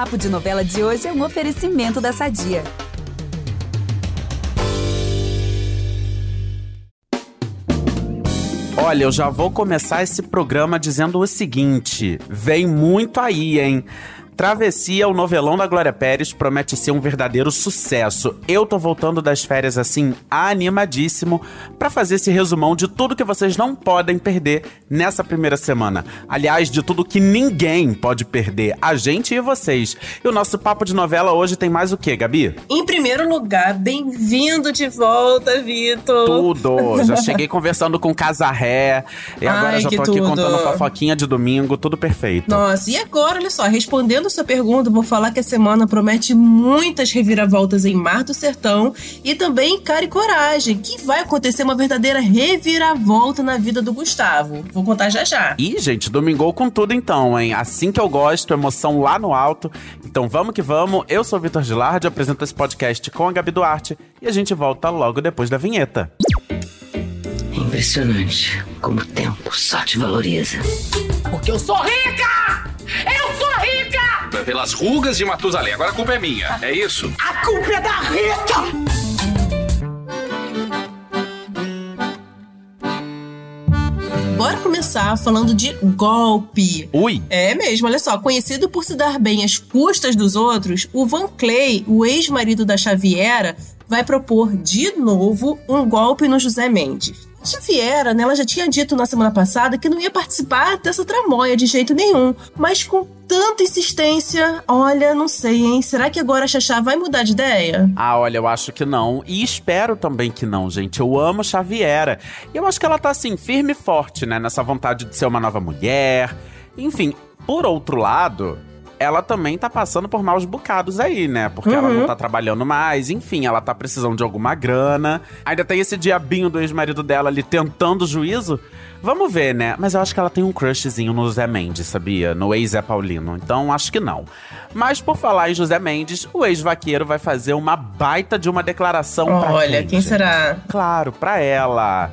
Papo de Novela de hoje é um oferecimento da Sadia. Olha, eu já vou começar esse programa dizendo o seguinte: vem muito aí, hein? Travessia, o novelão da Glória Pérez, promete ser um verdadeiro sucesso. Eu tô voltando das férias assim, animadíssimo, para fazer esse resumão de tudo que vocês não podem perder nessa primeira semana. Aliás, de tudo que ninguém pode perder, a gente e vocês. E o nosso papo de novela hoje tem mais o quê, Gabi? Em primeiro lugar, bem-vindo de volta, Vitor. Tudo! Já cheguei conversando com Casarré, e agora Ai, já tô aqui tudo. contando fofoquinha de domingo, tudo perfeito. Nossa, e agora, olha só, respondendo sua pergunta, vou falar que a semana promete muitas reviravoltas em Mar do Sertão e também Cara e Coragem, que vai acontecer uma verdadeira reviravolta na vida do Gustavo. Vou contar já já. Ih, gente, domingou com tudo então, hein? Assim que eu gosto, emoção lá no alto. Então vamos que vamos. Eu sou o Vitor Gilardi, apresento esse podcast com a Gabi Duarte e a gente volta logo depois da vinheta. Impressionante como o tempo só te valoriza. Porque eu sou rica! Eu sou rica! Pelas rugas de Matusalém. Agora a culpa é minha, é isso? A culpa é da Rita! Bora começar falando de golpe. Ui! É mesmo, olha só. Conhecido por se dar bem às custas dos outros, o Van Clay, o ex-marido da Xaviera, vai propor de novo um golpe no José Mendes. Xaviera, né, ela já tinha dito na semana passada que não ia participar dessa tramóia de jeito nenhum, mas com tanta insistência, olha, não sei, hein? Será que agora a Xaxá vai mudar de ideia? Ah, olha, eu acho que não. E espero também que não, gente. Eu amo Xaviera. E eu acho que ela tá assim, firme e forte, né? Nessa vontade de ser uma nova mulher. Enfim, por outro lado, ela também tá passando por maus bocados aí, né? Porque ela não tá trabalhando mais, enfim, ela tá precisando de alguma grana. Ainda tem esse diabinho do ex-marido dela ali tentando juízo. Vamos ver, né? Mas eu acho que ela tem um crushzinho no Zé Mendes, sabia? No ex-Zé Paulino. Então acho que não. Mas por falar em José Mendes, o ex-vaqueiro vai fazer uma baita de uma declaração pra Olha, quem será? Claro, pra ela.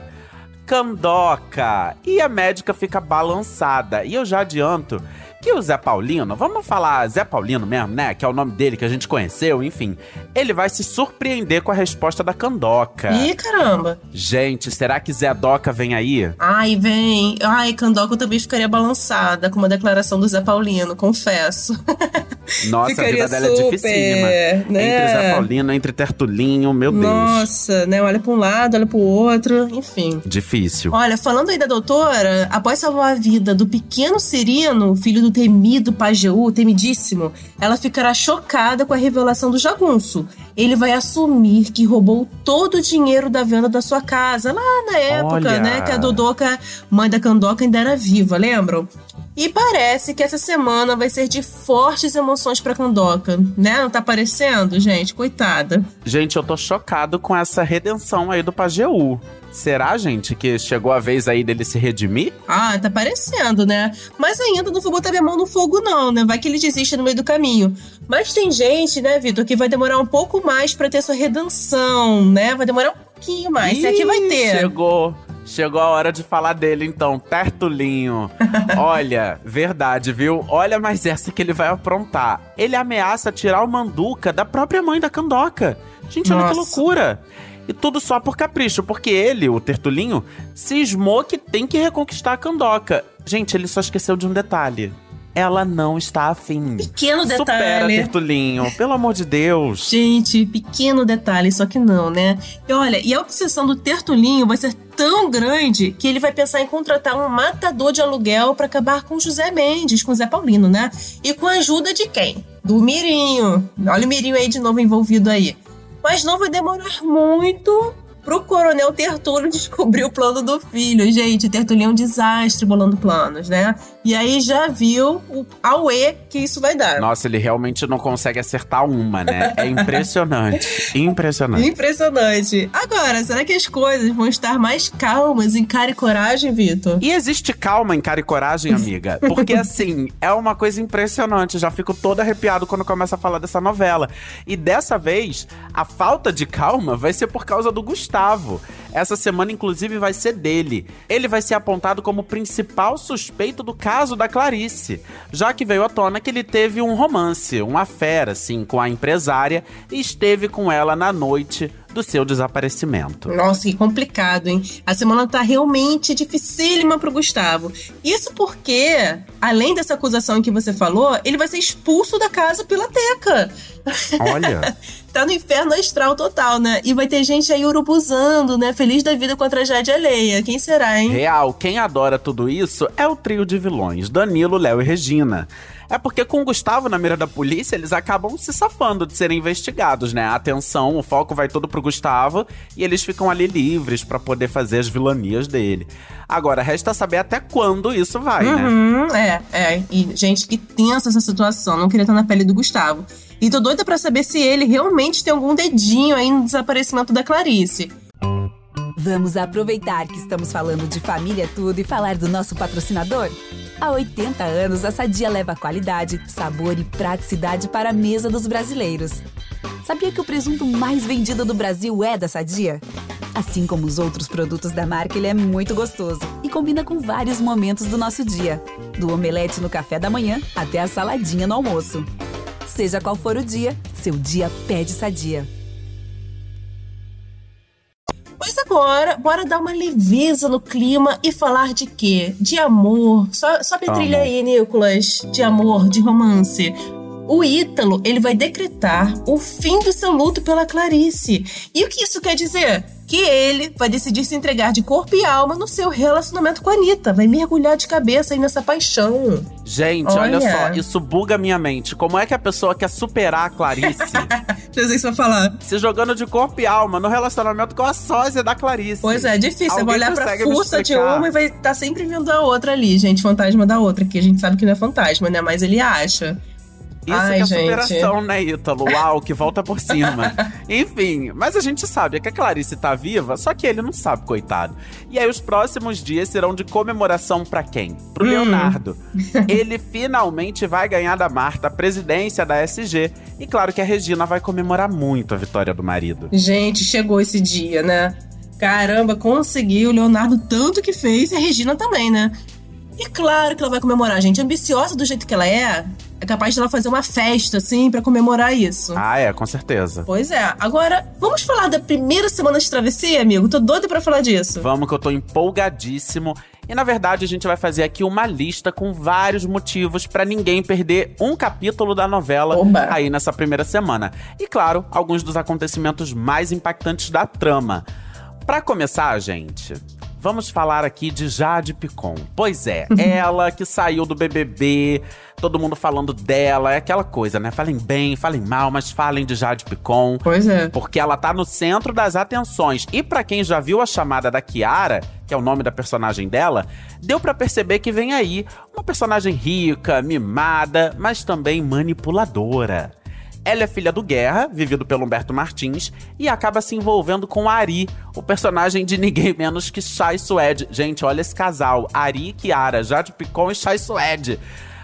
Candoca. E a médica fica balançada. E eu já adianto que o Zé Paulino, vamos falar Zé Paulino mesmo, né? Que é o nome dele que a gente conheceu, enfim. Ele vai se surpreender com a resposta da Candoca. Ih, caramba. Gente, será que Zé Doca vem aí? Ai, vem. Ai, Candoca eu também ficaria balançada com uma declaração do Zé Paulino, confesso. Nossa, Ficaria a vida dela é super, dificílima. né? Entre Zé Paulino, entre Tertulinho, meu Deus. Nossa, né? Olha pra um lado, olha pro outro, enfim. Difícil. Olha, falando aí da doutora, após salvar a vida do pequeno Cirino, filho do temido Pajeú, temidíssimo, ela ficará chocada com a revelação do jagunço. Ele vai assumir que roubou todo o dinheiro da venda da sua casa, lá na época, Olha. né, que a Dodoca, mãe da Candoca, ainda era viva, lembram? E parece que essa semana vai ser de fortes emoções pra Candoca, né? Não tá parecendo, gente? Coitada. Gente, eu tô chocado com essa redenção aí do Pajeú. Será, gente, que chegou a vez aí dele se redimir? Ah, tá parecendo, né? Mas ainda não vou botar minha mão no fogo, não, né? Vai que ele desiste no meio do caminho. Mas tem gente, né, Vitor, que vai demorar um pouco mais pra ter sua redenção, né? Vai demorar um pouquinho mais. Esse aqui vai Ih, ter. Chegou. Chegou a hora de falar dele, então. Tertulinho. Olha, verdade, viu? Olha mais essa que ele vai aprontar. Ele ameaça tirar o Manduca da própria mãe da Candoca. Gente, olha que Nossa. loucura. E tudo só por capricho, porque ele, o Tertulinho, cismou que tem que reconquistar a Candoca. Gente, ele só esqueceu de um detalhe. Ela não está afim. Pequeno Supera, detalhe. Tertulinho. Pelo amor de Deus. Gente, pequeno detalhe, só que não, né? E olha, e a obsessão do Tertulinho vai ser tão grande que ele vai pensar em contratar um matador de aluguel pra acabar com o José Mendes, com o Zé Paulino, né? E com a ajuda de quem? Do Mirinho. Olha o Mirinho aí de novo envolvido aí. Mas não vai demorar muito pro coronel Tertulio descobrir o plano do filho. Gente, Tertulio é um desastre bolando planos, né? E aí já viu o auê que isso vai dar. Nossa, ele realmente não consegue acertar uma, né? É impressionante. impressionante. Impressionante. Agora, será que as coisas vão estar mais calmas em cara e coragem, Vitor? E existe calma em cara e coragem, amiga? Porque, assim, é uma coisa impressionante. Já fico todo arrepiado quando começa a falar dessa novela. E dessa vez, a falta de calma vai ser por causa do Gustavo. Gustavo. Essa semana, inclusive, vai ser dele. Ele vai ser apontado como principal suspeito do caso da Clarice, já que veio à tona que ele teve um romance, uma fera, assim, com a empresária e esteve com ela na noite do seu desaparecimento. Nossa, que complicado, hein? A semana tá realmente dificílima pro Gustavo. Isso porque, além dessa acusação que você falou, ele vai ser expulso da casa pela Teca. Olha. tá no inferno astral total, né? E vai ter gente aí urubuzando, né? Feliz da vida com a tragédia alheia. Quem será, hein? Real, quem adora tudo isso é o trio de vilões: Danilo, Léo e Regina. É porque com o Gustavo na mira da polícia, eles acabam se safando de serem investigados, né? A atenção, o foco vai todo pro Gustavo e eles ficam ali livres para poder fazer as vilanias dele. Agora, resta saber até quando isso vai, né? uhum, né? É, é. E, gente, que tensa essa situação. Não queria estar na pele do Gustavo. E tô doida para saber se ele realmente tem algum dedinho aí no desaparecimento da Clarice. Vamos aproveitar que estamos falando de família tudo e falar do nosso patrocinador? Há 80 anos, a Sadia leva qualidade, sabor e praticidade para a mesa dos brasileiros. Sabia que o presunto mais vendido do Brasil é da Sadia? Assim como os outros produtos da marca, ele é muito gostoso e combina com vários momentos do nosso dia, do omelete no café da manhã até a saladinha no almoço. Seja qual for o dia, seu dia pede Sadia. Mas agora, bora dar uma leveza no clima e falar de quê? De amor. Só, sobe a trilha aí, Nicolas. De amor, de romance. O Ítalo, ele vai decretar o fim do seu luto pela Clarice. E o que isso quer dizer? Que ele vai decidir se entregar de corpo e alma no seu relacionamento com a Anitta. Vai mergulhar de cabeça aí nessa paixão. Gente, olha, Olha. só, isso buga minha mente. Como é que a pessoa quer superar a Clarice Não sei se vai falar. se jogando de corpo e alma no relacionamento com a sósia da Clarice? Pois é, é difícil. Você vai olhar pra fuça de uma e vai estar sempre vindo a outra ali, gente. Fantasma da outra, que a gente sabe que não é fantasma, né? Mas ele acha. Isso Ai, que é gente. superação, né, Ítalo? Uau, que volta por cima. Enfim, mas a gente sabe que a Clarice tá viva, só que ele não sabe, coitado. E aí os próximos dias serão de comemoração pra quem? Pro Hum. Leonardo. ele finalmente vai ganhar da Marta a presidência da SG. E claro que a Regina vai comemorar muito a vitória do marido. Gente, chegou esse dia, né? Caramba, conseguiu. O Leonardo tanto que fez e a Regina também, né? E claro que ela vai comemorar, gente. Ambiciosa do jeito que ela é, é capaz de ela fazer uma festa, assim, pra comemorar isso. Ah, é, com certeza. Pois é. Agora, vamos falar da primeira semana de travessia, amigo? Tô doida pra falar disso. Vamos que eu tô empolgadíssimo. E na verdade a gente vai fazer aqui uma lista com vários motivos pra ninguém perder um capítulo da novela Oba. aí nessa primeira semana. E claro, alguns dos acontecimentos mais impactantes da trama. Pra começar, gente, vamos falar aqui de Jade Picon. Pois é, ela que saiu do BBB, todo mundo falando dela, é aquela coisa, né? Falem bem, falem mal, mas falem de Jade Picon. Pois é. Porque ela tá no centro das atenções. E pra quem já viu a chamada da Kiara, que é o nome da personagem dela, deu pra perceber que vem aí uma personagem rica, mimada, mas também manipuladora. Ela é filha do Guerra, vivido pelo Humberto Martins, e acaba se envolvendo com Ari, o personagem de ninguém menos que Shai Suede. Gente, olha esse casal, Ari e Kiara, Jade Picon e Shai Suede.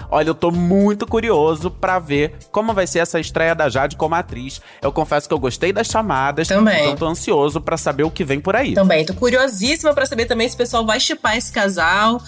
Olha, eu tô muito curioso pra ver como vai ser essa estreia da Jade como atriz. Eu confesso que eu gostei das chamadas, Também. então tô ansioso pra saber o que vem por aí. Também, tô curiosíssima pra saber também se o pessoal vai chipar esse casal.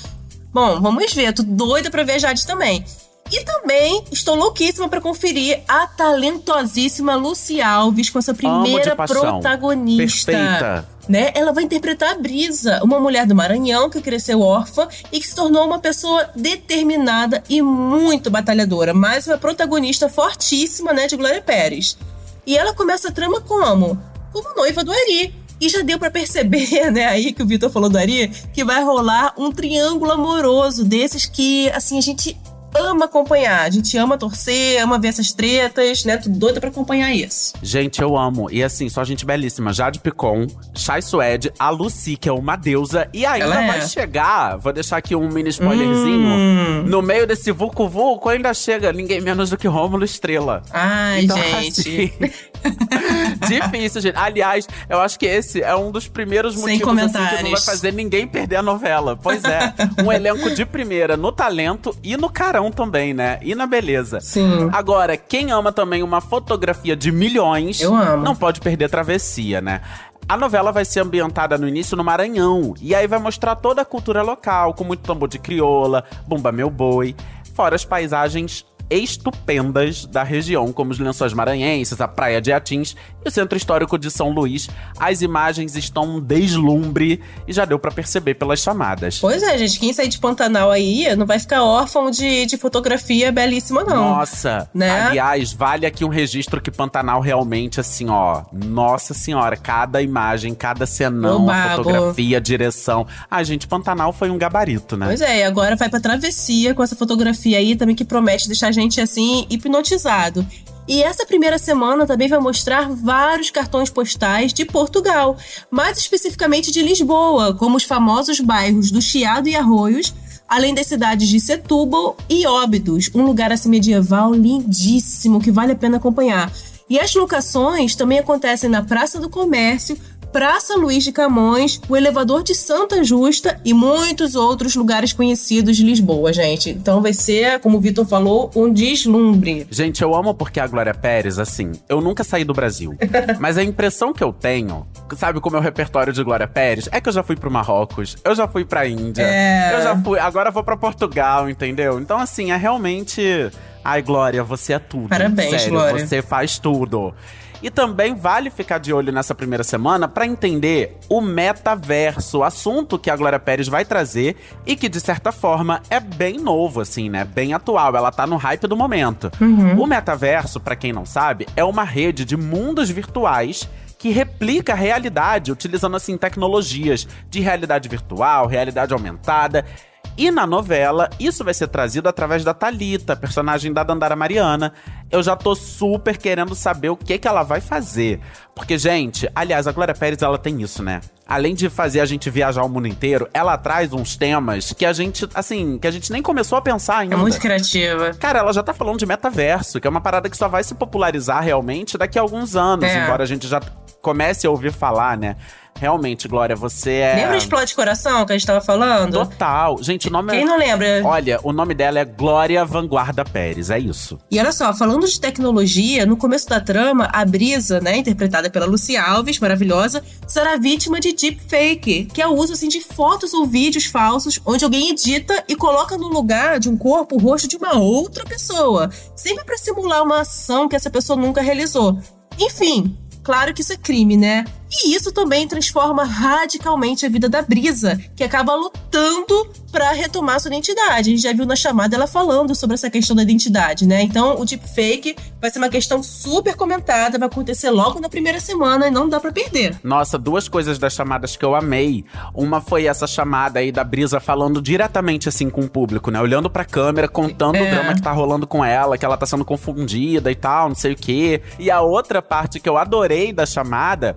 Bom, vamos ver, tô doida pra ver a Jade também. E também estou louquíssima pra conferir a talentosíssima Lucy Alves com essa primeira protagonista. Perfeita. Né? Ela vai interpretar a Brisa, uma mulher do Maranhão que cresceu órfã e que se tornou uma pessoa determinada e muito batalhadora, mais uma protagonista fortíssima, né, de Glória Pérez. E ela começa a trama como? Como noiva do Ari. E já deu pra perceber, né, aí que o Vitor falou do Ari, que vai rolar um triângulo amoroso desses que, assim, a gente ama acompanhar. A gente ama torcer, ama ver essas tretas, né? Tô doida pra acompanhar isso. Gente, eu amo. E assim, só gente belíssima. Jade Picon, Shai Suede, a Lucy, que é uma deusa. E ainda Ela é. vai chegar, vou deixar aqui um mini spoilerzinho. Hum. No meio desse Vucu Vucu ainda chega ninguém menos do que Rômulo Estrela. Ai, Então, gente. assim, difícil, gente. Aliás, eu acho que esse é um dos primeiros Sem motivos assim, que não vai fazer ninguém perder a novela. Pois é, um elenco de primeira no talento e no carão também, né? E na beleza. Sim. Agora, quem ama também uma fotografia de milhões, Eu amo. não pode perder travessia, né? A novela vai ser ambientada no início no Maranhão, e aí vai mostrar toda a cultura local, com muito tambor de crioula, bumba meu boi, fora as paisagens estupendas da região, como os Lençóis Maranhenses, a Praia de Atins e o Centro Histórico de São Luís. As imagens estão um deslumbre e já deu para perceber pelas chamadas. Pois é, gente, quem sair de Pantanal aí não vai ficar órfão de, de fotografia belíssima, não. Nossa, Né? aliás, vale aqui um registro que Pantanal realmente, assim, ó, nossa senhora, cada imagem, cada cenão, a fotografia, a direção. Ah, gente, Pantanal foi um gabarito, né? Pois é, e agora vai pra travessia com essa fotografia aí também que promete deixar gente assim hipnotizado. E essa primeira semana também vai mostrar vários cartões postais de Portugal, mais especificamente de Lisboa, como os famosos bairros do Chiado e Arroios, além das cidades de Setúbal e Óbidos, um lugar assim medieval lindíssimo que vale a pena acompanhar. E as locações também acontecem na Praça do Comércio, Praça Luiz de Camões, o elevador de Santa Justa e muitos outros lugares conhecidos de Lisboa, gente. Então vai ser, como o Vitor falou, um deslumbre. Gente, eu amo porque a Glória Pérez, assim, eu nunca saí do Brasil. mas a impressão que eu tenho, sabe, com o meu repertório de Glória Pérez, é que eu já fui pro Marrocos, eu já fui pra Índia, É. eu já fui, agora vou pra Portugal, entendeu? Então, assim, é realmente. Ai, Glória, você é tudo. Parabéns, Sério, Glória. você faz tudo. E também vale ficar de olho nessa primeira semana pra entender o metaverso, assunto que a Glória Pérez vai trazer e que, de certa forma, é bem novo, assim, né? Bem atual. Ela tá no hype do momento. O metaverso, pra quem não sabe, é uma rede de mundos virtuais que replica a realidade utilizando assim tecnologias de realidade virtual, realidade aumentada. E na novela, isso vai ser trazido através da Talita, personagem da Dandara Mariana. Eu já tô super querendo saber o que que ela vai fazer. Porque, gente, aliás, a Glória Pérez, ela tem isso, né? Além de fazer a gente viajar o mundo inteiro, ela traz uns temas que a gente, assim, que a gente nem começou a pensar ainda. É muito criativa. Cara, ela já tá falando de metaverso, que é uma parada que só vai se popularizar realmente daqui a alguns anos, É. embora a gente já comece a ouvir falar, né? Realmente, Glória, você é. Lembra o Explode Coração que a gente tava falando? Total. Gente, o nome Quem é. não lembra? Olha, o nome dela é Glória Vanguarda Pérez, é isso. E olha só, falando de tecnologia, no começo da trama, a Brisa, né, interpretada pela Lucy Alves, maravilhosa, será vítima de deepfake, que é o uso assim, de fotos ou vídeos falsos, onde alguém edita e coloca no lugar de um corpo o rosto de uma outra pessoa, sempre para simular uma ação que essa pessoa nunca realizou. Enfim, claro que isso é crime, né? E isso também transforma radicalmente a vida da Brisa, que acaba lutando pra retomar sua identidade. A gente já viu na chamada ela falando sobre essa questão da identidade, né? Então, o deepfake vai ser uma questão super comentada, vai acontecer logo na primeira semana e não dá pra perder. Nossa, duas coisas das chamadas que eu amei. Uma foi essa chamada aí da Brisa falando diretamente assim com o público, né? Olhando pra câmera, contando o É. drama que tá rolando com ela, que ela tá sendo confundida e tal, não sei o quê. E a outra parte que eu adorei da chamada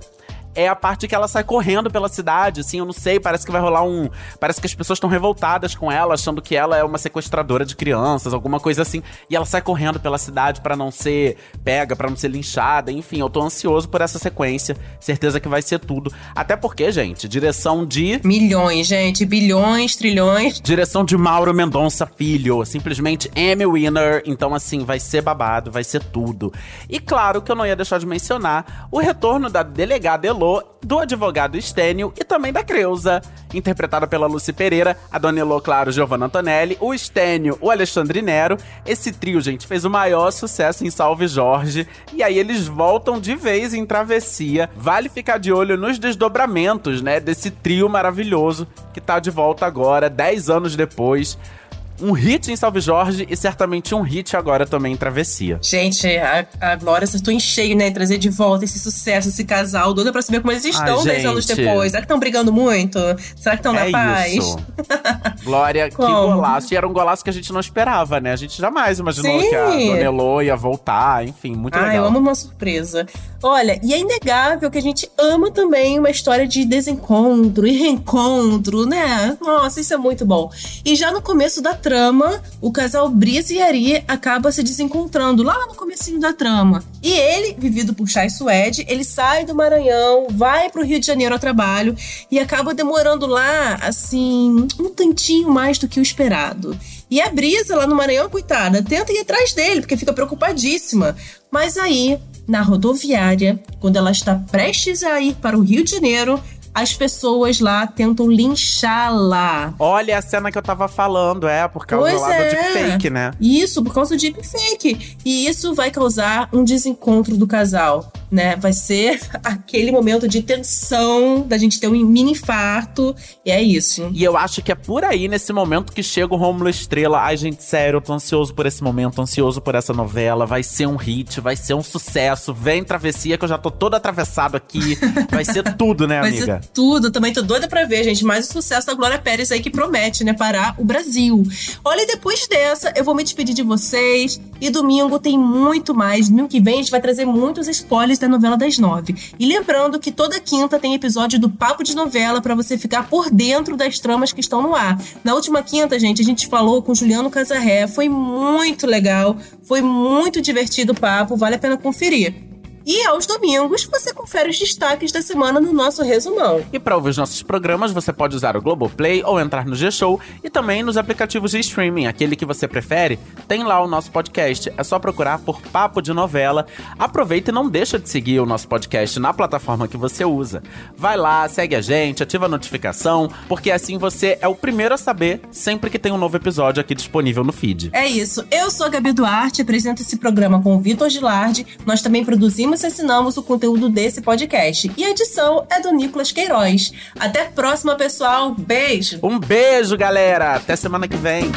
é a parte que ela sai correndo pela cidade, assim, eu não sei, parece que vai rolar um. Parece que as pessoas estão revoltadas com ela, achando que ela é uma sequestradora de crianças, alguma coisa assim. E ela sai correndo pela cidade pra não ser pega, pra não ser linchada, enfim, eu tô ansioso por essa sequência. Certeza que vai ser tudo. Até porque, gente, direção de. Milhões, gente, bilhões, trilhões. Direção de Mauro Mendonça Filho, simplesmente Emmy Winner. Então, assim, vai ser babado, vai ser tudo. E claro que eu não ia deixar de mencionar o retorno da delegada Elô, do advogado Estênio e também da Creuza, interpretada pela Lucy Pereira, a Dona Elô, claro, Giovanna Antonelli, o Estênio, o Alexandre Nero. Esse trio, gente, fez o maior sucesso em Salve Jorge. E aí eles voltam de vez em Travessia. Vale ficar de olho nos desdobramentos, né, desse trio maravilhoso que tá de volta agora, 10 anos depois. Um hit em Salve Jorge e certamente um hit agora também em Travessia. Gente, a, a Glória acertou em cheio, né? Trazer de volta esse sucesso, esse casal. Doida pra saber como eles estão Ai, 10 anos depois. Será que estão brigando muito? Será que estão na é paz? isso. Glória, que golaço. E era um golaço que a gente não esperava, né? A gente jamais imaginou Sim. que a Dona Elô ia voltar. Enfim, muito Ah, legal. eu amo uma surpresa. Olha, e é inegável que a gente ama também uma história de desencontro e reencontro, né? Nossa, isso é muito bom. E já no começo da trama, o casal Brisa e Ari acaba se desencontrando lá no comecinho da trama. E ele, vivido por Chay Suede, ele sai do Maranhão, vai pro Rio de Janeiro ao trabalho e acaba demorando lá, assim, um tantinho mais do que o esperado. E a Brisa lá no Maranhão, coitada, tenta ir atrás dele, porque fica preocupadíssima. Mas aí na rodoviária, quando ela está prestes a ir para o Rio de Janeiro, as pessoas lá tentam linchá-la. Olha a cena que eu tava falando, é, por causa Pois lá é. do deepfake, né? Isso, por causa do deepfake. E isso vai causar um desencontro do casal, né? Vai ser aquele momento de tensão, da gente ter um mini infarto. E é isso. E eu acho que é por aí, nesse momento, que chega o Rômulo Estrela. Ai, gente, sério, eu tô ansioso por esse momento, ansioso por essa novela. Vai ser um hit, vai ser um sucesso. Vem travessia, que eu já tô todo atravessado aqui. Vai ser tudo, né, Vai amiga? ser tudo, também tô doida pra ver, gente. Mais o sucesso da Glória Pérez aí que promete, né, parar o Brasil. Olha, e depois dessa, eu vou me despedir de vocês. E domingo tem muito mais. Domingo que vem a gente vai trazer muitos spoilers da novela das nove. E lembrando que toda quinta tem episódio do Papo de Novela pra você ficar por dentro das tramas que estão no ar. Na última quinta, gente, a gente falou com Juliano Casarré. Foi muito legal, foi muito divertido o papo, vale a pena conferir. E aos domingos você confere os destaques da semana no nosso resumão. E para ouvir os nossos programas, você pode usar o Globoplay ou entrar no G-Show e também nos aplicativos de streaming, aquele que você prefere, tem lá o nosso podcast. É só procurar por Papo de Novela. Aproveita e não deixa de seguir o nosso podcast na plataforma que você usa. Vai lá, segue a gente, ativa a notificação, porque assim você é o primeiro a saber sempre que tem um novo episódio aqui disponível no feed. É isso. Eu sou a Gabi Duarte, apresento esse programa com o Vitor Gilardi. Nós também produzimos e assinamos o conteúdo desse podcast. E a edição é do Nicolas Queiroz. Até a próxima, pessoal. Beijo! Um beijo, galera! Até semana que vem!